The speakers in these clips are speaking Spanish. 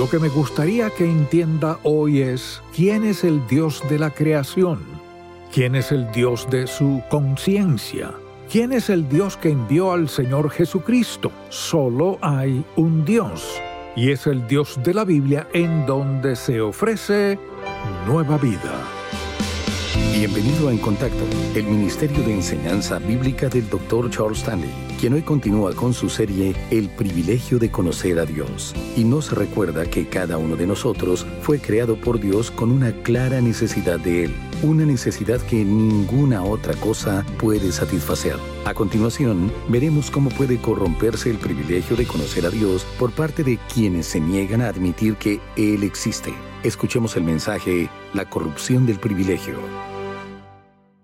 Lo que me gustaría que entienda hoy es quién es el Dios de la creación, quién es el Dios de su conciencia, quién es el Dios que envió al Señor Jesucristo. Solo hay un Dios, y es el Dios de la Biblia en donde se ofrece nueva vida. Bienvenido a En Contacto, el Ministerio de Enseñanza Bíblica del Dr. Charles Stanley, quien hoy continúa con su serie El privilegio de conocer a Dios. Y nos recuerda que cada uno de nosotros fue creado por Dios con una clara necesidad de Él, una necesidad que ninguna otra cosa puede satisfacer. A continuación, veremos cómo puede corromperse el privilegio de conocer a Dios por parte de quienes se niegan a admitir que Él existe. Escuchemos el mensaje La corrupción del privilegio.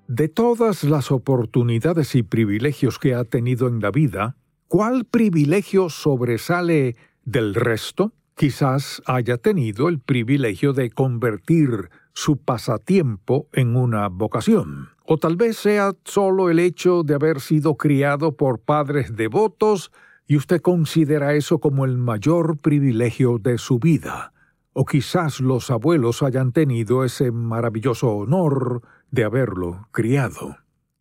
De todas las oportunidades y privilegios que ha tenido en la vida, ¿cuál privilegio sobresale del resto? Quizás haya tenido el privilegio de convertir su pasatiempo en una vocación. O tal vez sea solo el hecho de haber sido criado por padres devotos y usted considera eso como el mayor privilegio de su vida. O quizás los abuelos hayan tenido ese maravilloso honor de haberlo criado.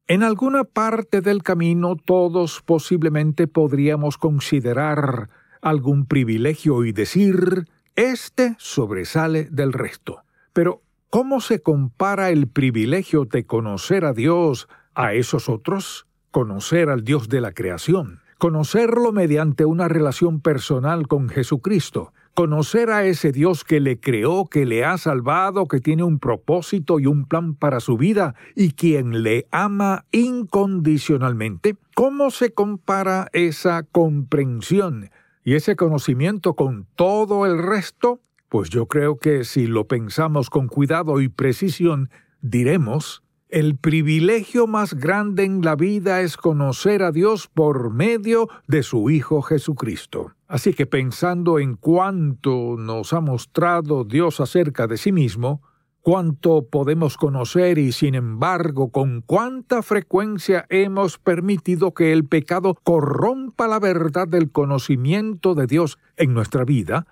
En alguna parte del camino todos posiblemente podríamos considerar algún privilegio y decir, este sobresale del resto. Pero, ¿cómo se compara el privilegio de conocer a Dios a esos otros? Conocer al Dios de la creación, conocerlo mediante una relación personal con Jesucristo, conocer a ese Dios que le creó, que le ha salvado, que tiene un propósito y un plan para su vida y quien le ama incondicionalmente, ¿cómo se compara esa comprensión y ese conocimiento con todo el resto? Pues yo creo que si lo pensamos con cuidado y precisión, diremos el privilegio más grande en la vida es conocer a Dios por medio de su Hijo Jesucristo. Así que pensando en cuánto nos ha mostrado Dios acerca de sí mismo, cuánto podemos conocer y sin embargo con cuánta frecuencia hemos permitido que el pecado corrompa la verdad del conocimiento de Dios en nuestra vida,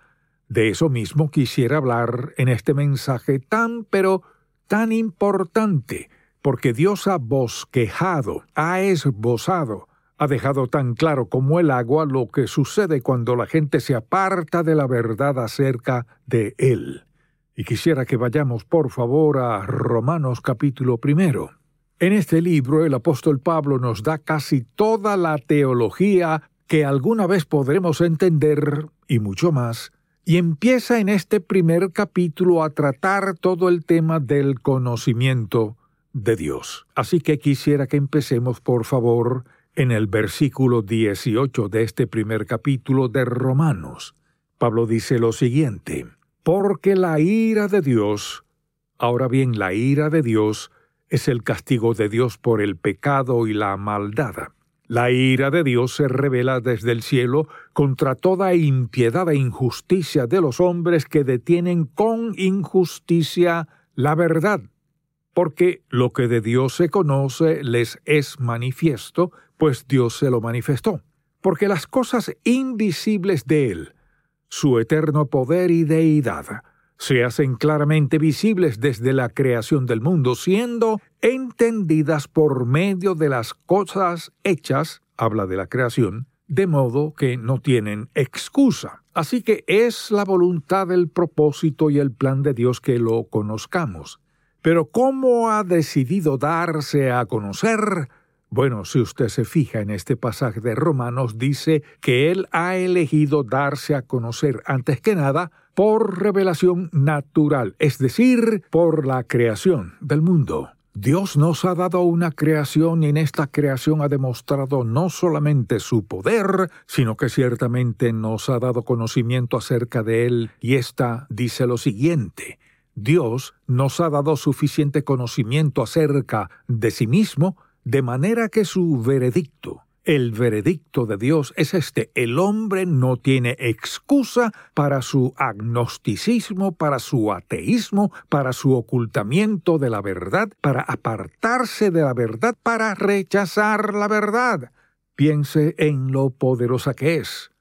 de eso mismo quisiera hablar en este mensaje tan pero tan importante, porque Dios ha bosquejado, ha esbozado, ha dejado tan claro como el agua lo que sucede cuando la gente se aparta de la verdad acerca de Él. Y quisiera que vayamos por favor a Romanos capítulo primero. En este libro el apóstol Pablo nos da casi toda la teología que alguna vez podremos entender y mucho más, y empieza en este primer capítulo a tratar todo el tema del conocimiento de Dios. Así que quisiera que empecemos, por favor, en el versículo 18 de este primer capítulo de Romanos. Pablo dice lo siguiente, porque la ira de Dios, ahora bien, la ira de Dios es el castigo de Dios por el pecado y la maldad. La ira de Dios se revela desde el cielo contra toda impiedad e injusticia de los hombres que detienen con injusticia la verdad porque lo que de Dios se conoce les es manifiesto, pues Dios se lo manifestó. Porque las cosas invisibles de Él, su eterno poder y deidad, se hacen claramente visibles desde la creación del mundo, siendo entendidas por medio de las cosas hechas, habla de la creación, de modo que no tienen excusa. Así que es la voluntad, el propósito y el plan de Dios que lo conozcamos. Pero ¿cómo ha decidido darse a conocer? Bueno, si usted se fija en este pasaje de Romanos, dice que Él ha elegido darse a conocer antes que nada por revelación natural, es decir, por la creación del mundo. Dios nos ha dado una creación y en esta creación ha demostrado no solamente su poder, sino que ciertamente nos ha dado conocimiento acerca de Él y esta dice lo siguiente. Dios nos ha dado suficiente conocimiento acerca de sí mismo de manera que su veredicto, el veredicto de Dios es este, el hombre no tiene excusa para su agnosticismo, para su ateísmo, para su ocultamiento de la verdad, para apartarse de la verdad, para rechazar la verdad. Piense en lo poderosa que es.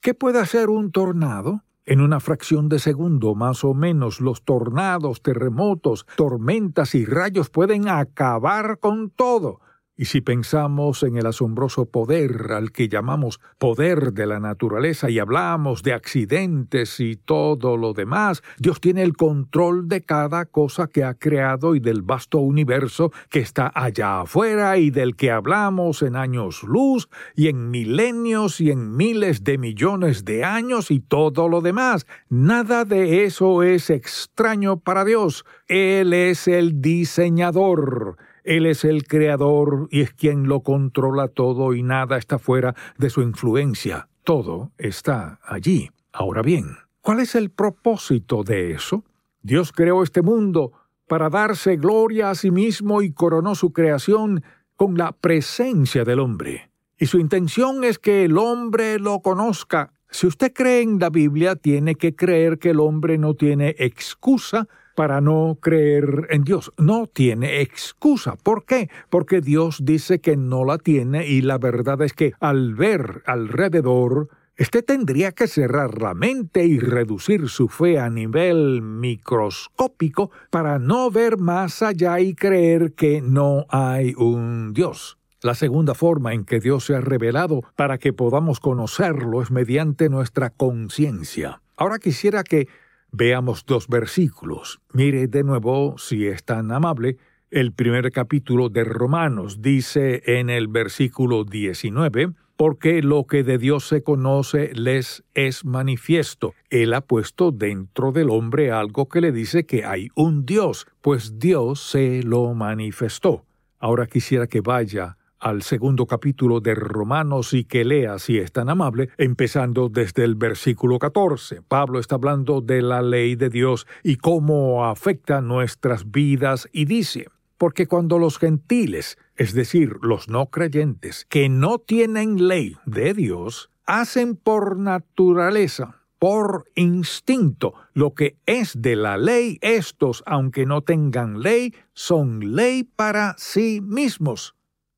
¿Qué puede hacer un tornado? En una fracción de segundo, más o menos, los tornados, terremotos, tormentas y rayos pueden acabar con todo. Y si pensamos en el asombroso poder al que llamamos poder de la naturaleza y hablamos de accidentes y todo lo demás, Dios tiene el control de cada cosa que ha creado y del vasto universo que está allá afuera y del que hablamos en años luz y en milenios y en miles de millones de años y todo lo demás. Nada de eso es extraño para Dios. Él es el diseñador. Él es el creador y es quien lo controla todo y nada está fuera de su influencia. Todo está allí. Ahora bien, ¿cuál es el propósito de eso? Dios creó este mundo para darse gloria a sí mismo y coronó su creación con la presencia del hombre. Y su intención es que el hombre lo conozca. Si usted cree en la Biblia, tiene que creer que el hombre no tiene excusa para no creer en Dios. No tiene excusa. ¿Por qué? Porque Dios dice que no la tiene y la verdad es que al ver alrededor, Usted tendría que cerrar la mente y reducir su fe a nivel microscópico para no ver más allá y creer que no hay un Dios. La segunda forma en que Dios se ha revelado para que podamos conocerlo es mediante nuestra conciencia. Ahora quisiera que Veamos dos versículos. Mire de nuevo, si es tan amable, el primer capítulo de Romanos dice en el versículo 19, porque lo que de Dios se conoce les es manifiesto. Él ha puesto dentro del hombre algo que le dice que hay un Dios, pues Dios se lo manifestó. Ahora quisiera que vaya al segundo capítulo de Romanos y que lea, si es tan amable, empezando desde el versículo 14. Pablo está hablando de la ley de Dios y cómo afecta nuestras vidas y dice, porque cuando los gentiles, es decir, los no creyentes, que no tienen ley de Dios, hacen por naturaleza, por instinto, lo que es de la ley, estos, aunque no tengan ley, son ley para sí mismos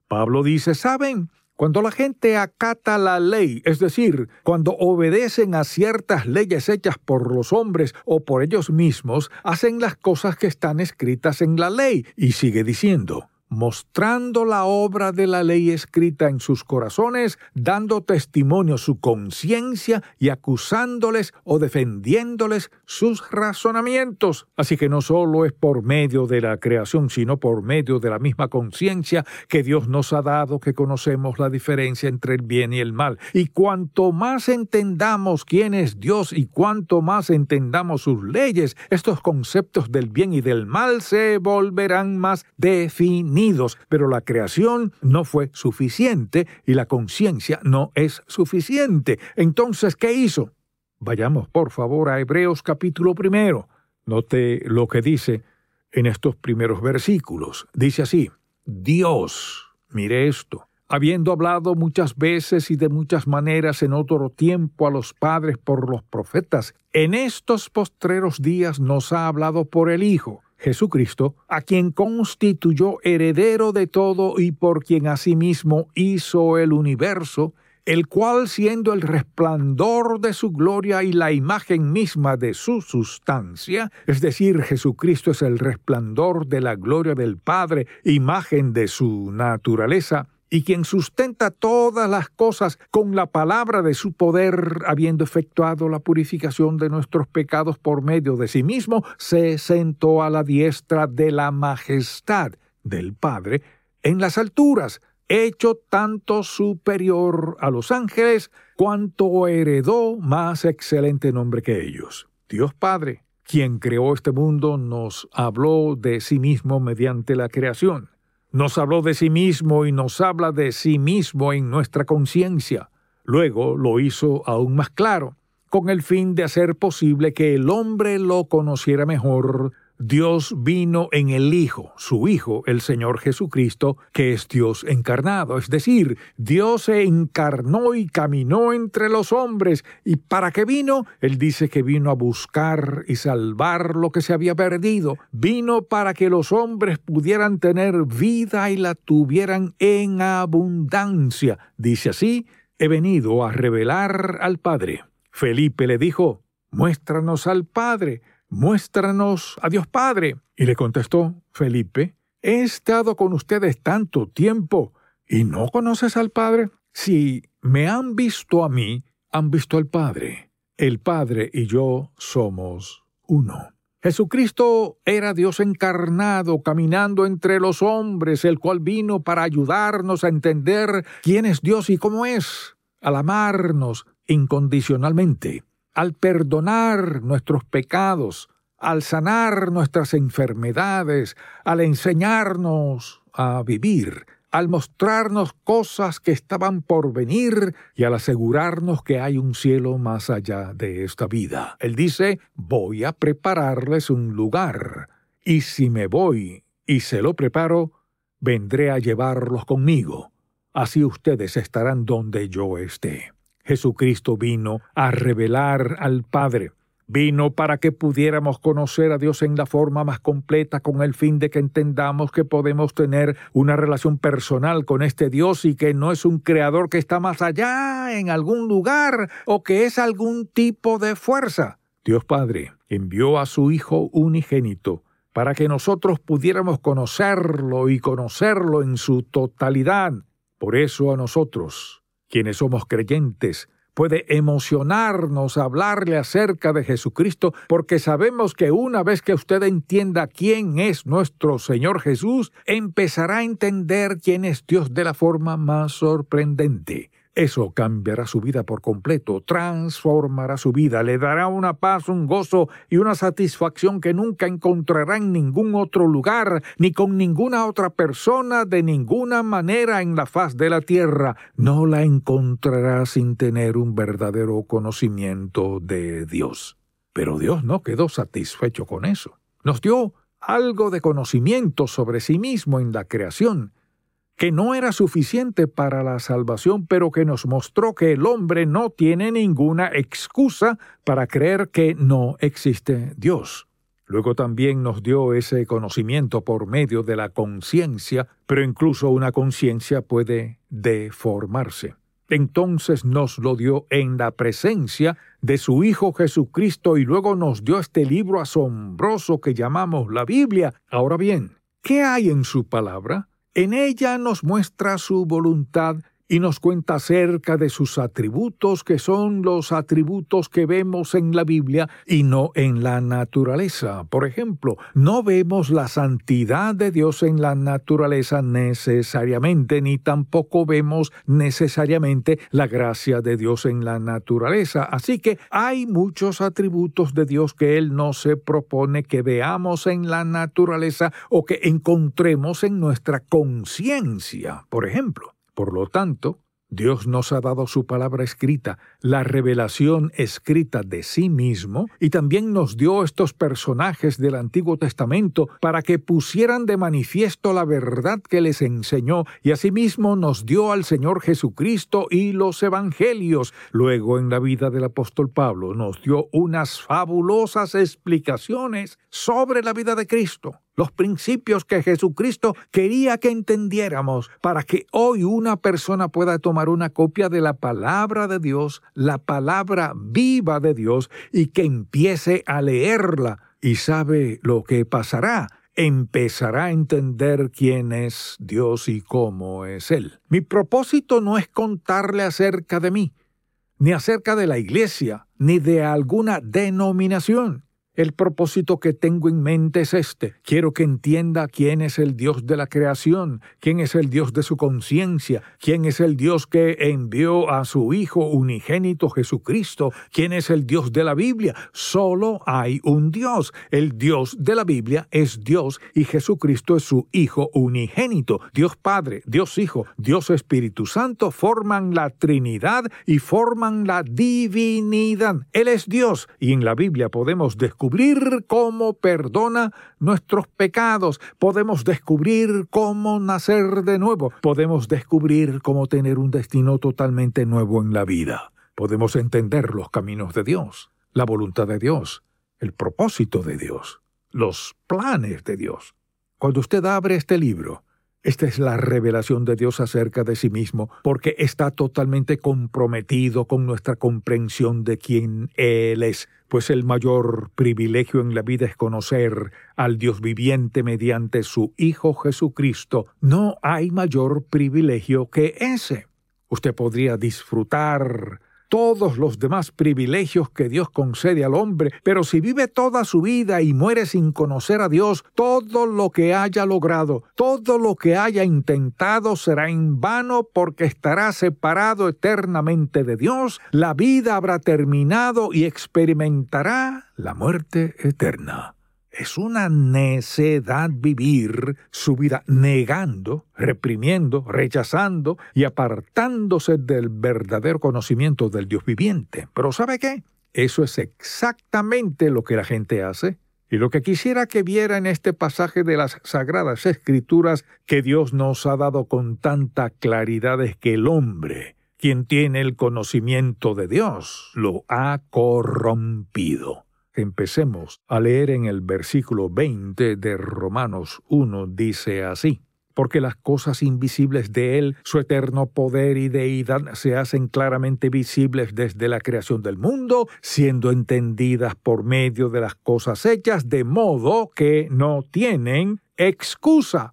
Pablo dice, ¿saben? Cuando la gente acata la ley, es decir, cuando obedecen a ciertas leyes hechas por los hombres o por ellos mismos, hacen las cosas que están escritas en la ley. Y sigue diciendo, mostrando la obra de la ley escrita en sus corazones, dando testimonio su conciencia y acusándoles o defendiéndoles sus razonamientos. Así que no solo es por medio de la creación, sino por medio de la misma conciencia que Dios nos ha dado que conocemos la diferencia entre el bien y el mal. Y cuanto más entendamos quién es Dios y cuanto más entendamos sus leyes, estos conceptos del bien y del mal se volverán más definidos pero la creación no fue suficiente y la conciencia no es suficiente. Entonces, ¿qué hizo? Vayamos, por favor, a Hebreos capítulo primero. Note lo que dice en estos primeros versículos. Dice así, Dios, mire esto, habiendo hablado muchas veces y de muchas maneras en otro tiempo a los padres por los profetas, en estos postreros días nos ha hablado por el Hijo Jesucristo, a quien constituyó heredero de todo y por quien asimismo hizo el universo, el cual siendo el resplandor de su gloria y la imagen misma de su sustancia, es decir, Jesucristo es el resplandor de la gloria del Padre, imagen de su naturaleza, y quien sustenta todas las cosas con la palabra de su poder, habiendo efectuado la purificación de nuestros pecados por medio de sí mismo, se sentó a la diestra de la majestad del Padre en las alturas, hecho tanto superior a los ángeles, cuanto heredó más excelente nombre que ellos. Dios Padre, quien creó este mundo, nos habló de sí mismo mediante la creación nos habló de sí mismo y nos habla de sí mismo en nuestra conciencia. Luego lo hizo aún más claro, con el fin de hacer posible que el hombre lo conociera mejor Dios vino en el Hijo, su Hijo, el Señor Jesucristo, que es Dios encarnado. Es decir, Dios se encarnó y caminó entre los hombres. ¿Y para qué vino? Él dice que vino a buscar y salvar lo que se había perdido. Vino para que los hombres pudieran tener vida y la tuvieran en abundancia. Dice así, he venido a revelar al Padre. Felipe le dijo, muéstranos al Padre muéstranos a Dios Padre. Y le contestó Felipe, he estado con ustedes tanto tiempo y no conoces al Padre. Si me han visto a mí, han visto al Padre. El Padre y yo somos uno. Jesucristo era Dios encarnado, caminando entre los hombres, el cual vino para ayudarnos a entender quién es Dios y cómo es, al amarnos incondicionalmente al perdonar nuestros pecados, al sanar nuestras enfermedades, al enseñarnos a vivir, al mostrarnos cosas que estaban por venir y al asegurarnos que hay un cielo más allá de esta vida. Él dice, voy a prepararles un lugar, y si me voy y se lo preparo, vendré a llevarlos conmigo. Así ustedes estarán donde yo esté. Jesucristo vino a revelar al Padre. Vino para que pudiéramos conocer a Dios en la forma más completa con el fin de que entendamos que podemos tener una relación personal con este Dios y que no es un creador que está más allá en algún lugar o que es algún tipo de fuerza. Dios Padre envió a su Hijo unigénito para que nosotros pudiéramos conocerlo y conocerlo en su totalidad. Por eso a nosotros quienes somos creyentes, puede emocionarnos hablarle acerca de Jesucristo porque sabemos que una vez que usted entienda quién es nuestro Señor Jesús, empezará a entender quién es Dios de la forma más sorprendente. Eso cambiará su vida por completo, transformará su vida, le dará una paz, un gozo y una satisfacción que nunca encontrará en ningún otro lugar, ni con ninguna otra persona, de ninguna manera en la faz de la tierra. No la encontrará sin tener un verdadero conocimiento de Dios. Pero Dios no quedó satisfecho con eso. Nos dio algo de conocimiento sobre sí mismo en la creación, que no era suficiente para la salvación, pero que nos mostró que el hombre no tiene ninguna excusa para creer que no existe Dios. Luego también nos dio ese conocimiento por medio de la conciencia, pero incluso una conciencia puede deformarse. Entonces nos lo dio en la presencia de su Hijo Jesucristo y luego nos dio este libro asombroso que llamamos la Biblia. Ahora bien, ¿qué hay en su palabra? En ella nos muestra su voluntad y nos cuenta acerca de sus atributos, que son los atributos que vemos en la Biblia y no en la naturaleza. Por ejemplo, no vemos la santidad de Dios en la naturaleza necesariamente, ni tampoco vemos necesariamente la gracia de Dios en la naturaleza. Así que hay muchos atributos de Dios que Él no se propone que veamos en la naturaleza o que encontremos en nuestra conciencia, por ejemplo. Por lo tanto, Dios nos ha dado su palabra escrita, la revelación escrita de sí mismo, y también nos dio estos personajes del Antiguo Testamento para que pusieran de manifiesto la verdad que les enseñó, y asimismo nos dio al Señor Jesucristo y los Evangelios. Luego en la vida del apóstol Pablo nos dio unas fabulosas explicaciones sobre la vida de Cristo los principios que Jesucristo quería que entendiéramos para que hoy una persona pueda tomar una copia de la palabra de Dios, la palabra viva de Dios, y que empiece a leerla y sabe lo que pasará empezará a entender quién es Dios y cómo es Él. Mi propósito no es contarle acerca de mí, ni acerca de la iglesia, ni de alguna denominación. El propósito que tengo en mente es este. Quiero que entienda quién es el Dios de la creación, quién es el Dios de su conciencia, quién es el Dios que envió a su Hijo unigénito Jesucristo, quién es el Dios de la Biblia. Solo hay un Dios. El Dios de la Biblia es Dios y Jesucristo es su Hijo unigénito. Dios Padre, Dios Hijo, Dios Espíritu Santo forman la Trinidad y forman la divinidad. Él es Dios y en la Biblia podemos descubrir descubrir cómo perdona nuestros pecados, podemos descubrir cómo nacer de nuevo, podemos descubrir cómo tener un destino totalmente nuevo en la vida. Podemos entender los caminos de Dios, la voluntad de Dios, el propósito de Dios, los planes de Dios. Cuando usted abre este libro, esta es la revelación de Dios acerca de sí mismo, porque está totalmente comprometido con nuestra comprensión de quién Él es, pues el mayor privilegio en la vida es conocer al Dios viviente mediante su Hijo Jesucristo. No hay mayor privilegio que ese. Usted podría disfrutar todos los demás privilegios que Dios concede al hombre, pero si vive toda su vida y muere sin conocer a Dios, todo lo que haya logrado, todo lo que haya intentado será en vano porque estará separado eternamente de Dios, la vida habrá terminado y experimentará la muerte eterna. Es una necedad vivir su vida negando, reprimiendo, rechazando y apartándose del verdadero conocimiento del Dios viviente. Pero ¿sabe qué? Eso es exactamente lo que la gente hace. Y lo que quisiera que viera en este pasaje de las Sagradas Escrituras que Dios nos ha dado con tanta claridad es que el hombre, quien tiene el conocimiento de Dios, lo ha corrompido. Empecemos a leer en el versículo 20 de Romanos 1, dice así porque las cosas invisibles de Él, su eterno poder y deidad, se hacen claramente visibles desde la creación del mundo, siendo entendidas por medio de las cosas hechas, de modo que no tienen excusa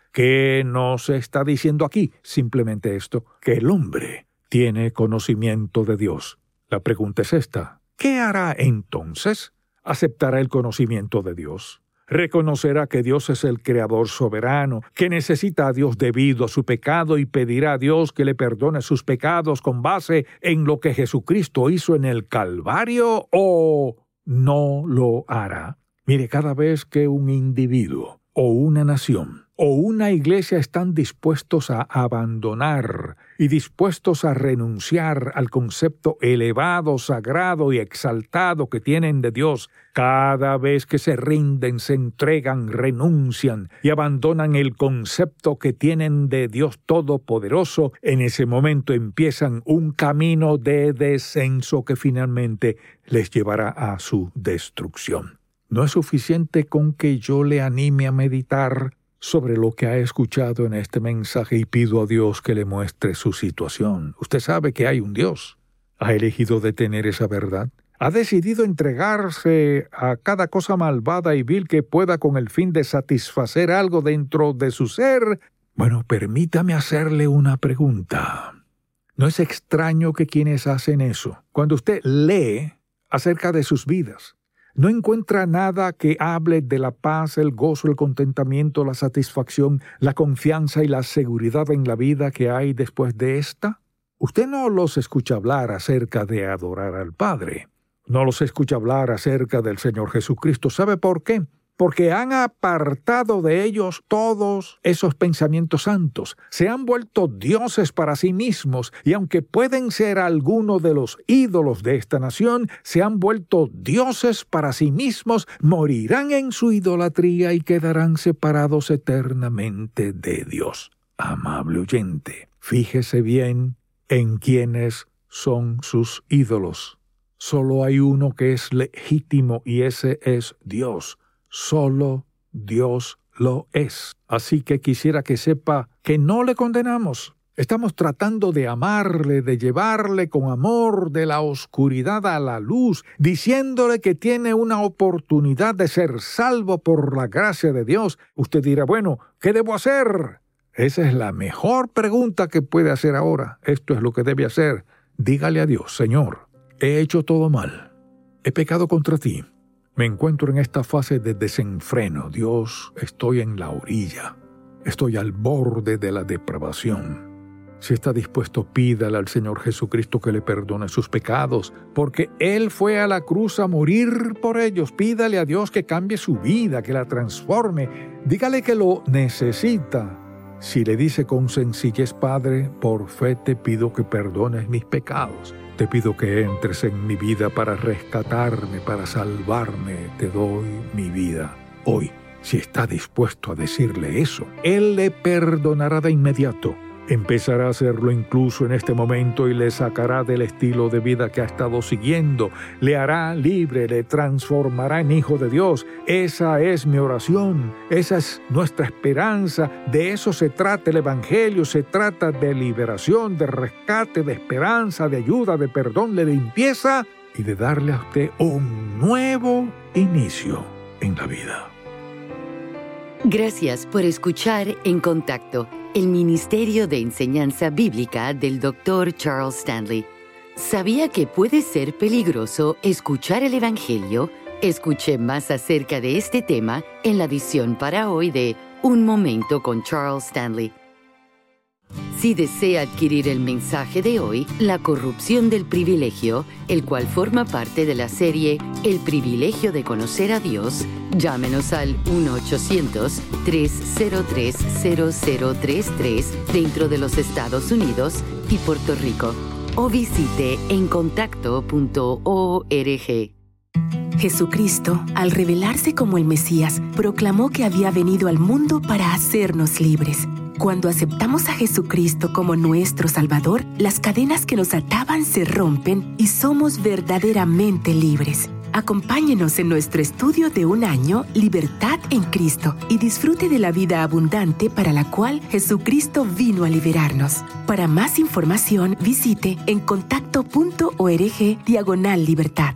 ¿Qué nos está diciendo aquí? Simplemente esto, que el hombre tiene conocimiento de Dios. La pregunta es esta. ¿Qué hará entonces? ¿Aceptará el conocimiento de Dios? reconocerá que Dios es el Creador soberano, que necesita a Dios debido a su pecado y pedirá a Dios que le perdone sus pecados con base en lo que Jesucristo hizo en el Calvario o no lo hará. Mire, cada vez que un individuo o una nación o una iglesia están dispuestos a abandonar y dispuestos a renunciar al concepto elevado, sagrado y exaltado que tienen de Dios, cada vez que se rinden, se entregan, renuncian y abandonan el concepto que tienen de Dios Todopoderoso, en ese momento empiezan un camino de descenso que finalmente les llevará a su destrucción. No es suficiente con que yo le anime a meditar sobre lo que ha escuchado en este mensaje y pido a Dios que le muestre su situación. Usted sabe que hay un Dios. ¿Ha elegido detener esa verdad? ¿Ha decidido entregarse a cada cosa malvada y vil que pueda con el fin de satisfacer algo dentro de su ser? Bueno, permítame hacerle una pregunta. No es extraño que quienes hacen eso, cuando usted lee acerca de sus vidas, no encuentra nada que hable de la paz, el gozo, el contentamiento, la satisfacción, la confianza y la seguridad en la vida que hay después de esta? Usted no los escucha hablar acerca de adorar al Padre. No los escucha hablar acerca del Señor Jesucristo. ¿Sabe por qué? Porque han apartado de ellos todos esos pensamientos santos, se han vuelto dioses para sí mismos, y aunque pueden ser algunos de los ídolos de esta nación, se han vuelto dioses para sí mismos, morirán en su idolatría y quedarán separados eternamente de Dios. Amable oyente, fíjese bien en quiénes son sus ídolos. Solo hay uno que es legítimo y ese es Dios. Solo Dios lo es. Así que quisiera que sepa que no le condenamos. Estamos tratando de amarle, de llevarle con amor de la oscuridad a la luz, diciéndole que tiene una oportunidad de ser salvo por la gracia de Dios. Usted dirá, bueno, ¿qué debo hacer? Esa es la mejor pregunta que puede hacer ahora. Esto es lo que debe hacer. Dígale a Dios, Señor, he hecho todo mal. He pecado contra ti. Me encuentro en esta fase de desenfreno. Dios, estoy en la orilla. Estoy al borde de la depravación. Si está dispuesto, pídale al Señor Jesucristo que le perdone sus pecados, porque Él fue a la cruz a morir por ellos. Pídale a Dios que cambie su vida, que la transforme. Dígale que lo necesita. Si le dice con sencillez, Padre, por fe te pido que perdones mis pecados. Te pido que entres en mi vida para rescatarme, para salvarme. Te doy mi vida hoy. Si está dispuesto a decirle eso, Él le perdonará de inmediato Empezará a hacerlo incluso en este momento y le sacará del estilo de vida que ha estado siguiendo. Le hará libre, le transformará en hijo de Dios. Esa es mi oración, esa es nuestra esperanza. De eso se trata el Evangelio, se trata de liberación, de rescate, de esperanza, de ayuda, de perdón, de limpieza y de darle a usted un nuevo inicio en la vida. Gracias por escuchar En Contacto el Ministerio de Enseñanza Bíblica del Dr. Charles Stanley. ¿Sabía que puede ser peligroso escuchar el Evangelio? Escuche más acerca de este tema en la edición para hoy de Un Momento con Charles Stanley. Si desea adquirir el mensaje de hoy, La corrupción del privilegio, el cual forma parte de la serie El privilegio de conocer a Dios, llámenos al 1-800-303-0033 dentro de los Estados Unidos y Puerto Rico o visite encontacto.org. Jesucristo, al revelarse como el Mesías, proclamó que había venido al mundo para hacernos libres cuando aceptamos a Jesucristo como nuestro Salvador, las cadenas que nos ataban se rompen y somos verdaderamente libres. Acompáñenos en nuestro estudio de un año, Libertad en Cristo, y disfrute de la vida abundante para la cual Jesucristo vino a liberarnos. Para más información, visite en contacto.org diagonal libertad.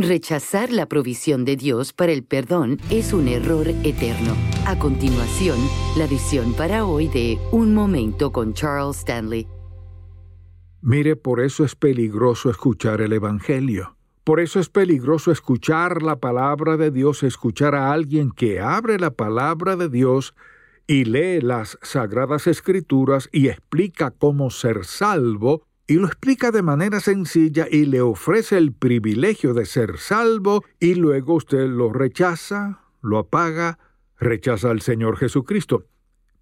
Rechazar la provisión de Dios para el perdón es un error eterno. A continuación, la visión para hoy de Un Momento con Charles Stanley. Mire, por eso es peligroso escuchar el Evangelio. Por eso es peligroso escuchar la palabra de Dios, escuchar a alguien que abre la palabra de Dios y lee las sagradas escrituras y explica cómo ser salvo y lo explica de manera sencilla y le ofrece el privilegio de ser salvo y luego usted lo rechaza, lo apaga, rechaza al Señor Jesucristo.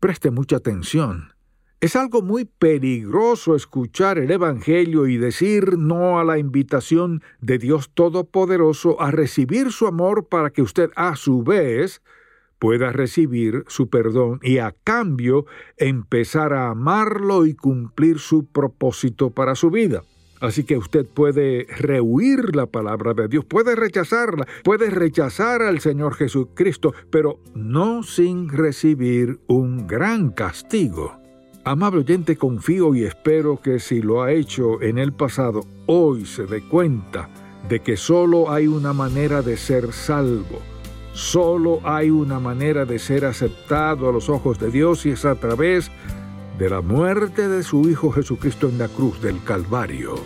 Preste mucha atención. Es algo muy peligroso escuchar el Evangelio y decir no a la invitación de Dios Todopoderoso a recibir su amor para que usted a su vez pueda recibir su perdón y a cambio empezar a amarlo y cumplir su propósito para su vida. Así que usted puede rehuir la palabra de Dios, puede rechazarla, puede rechazar al Señor Jesucristo, pero no sin recibir un gran castigo. Amable oyente, confío y espero que si lo ha hecho en el pasado, hoy se dé cuenta de que solo hay una manera de ser salvo Solo hay una manera de ser aceptado a los ojos de Dios y es a través de la muerte de su Hijo Jesucristo en la cruz del Calvario.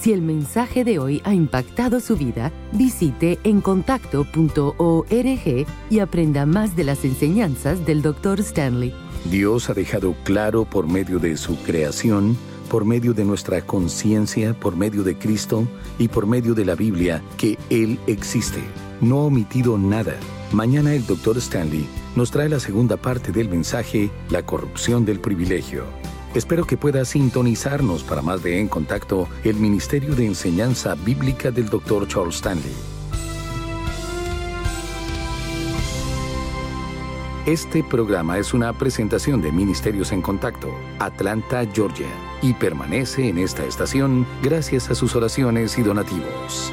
Si el mensaje de hoy ha impactado su vida, visite encontacto.org y aprenda más de las enseñanzas del Dr. Stanley. Dios ha dejado claro por medio de su creación, por medio de nuestra conciencia, por medio de Cristo y por medio de la Biblia que Él existe. No ha omitido nada. Mañana el Dr. Stanley nos trae la segunda parte del mensaje, la corrupción del privilegio. Espero que pueda sintonizarnos para más de En Contacto, el Ministerio de Enseñanza Bíblica del Dr. Charles Stanley. Este programa es una presentación de Ministerios en Contacto, Atlanta, Georgia, y permanece en esta estación gracias a sus oraciones y donativos.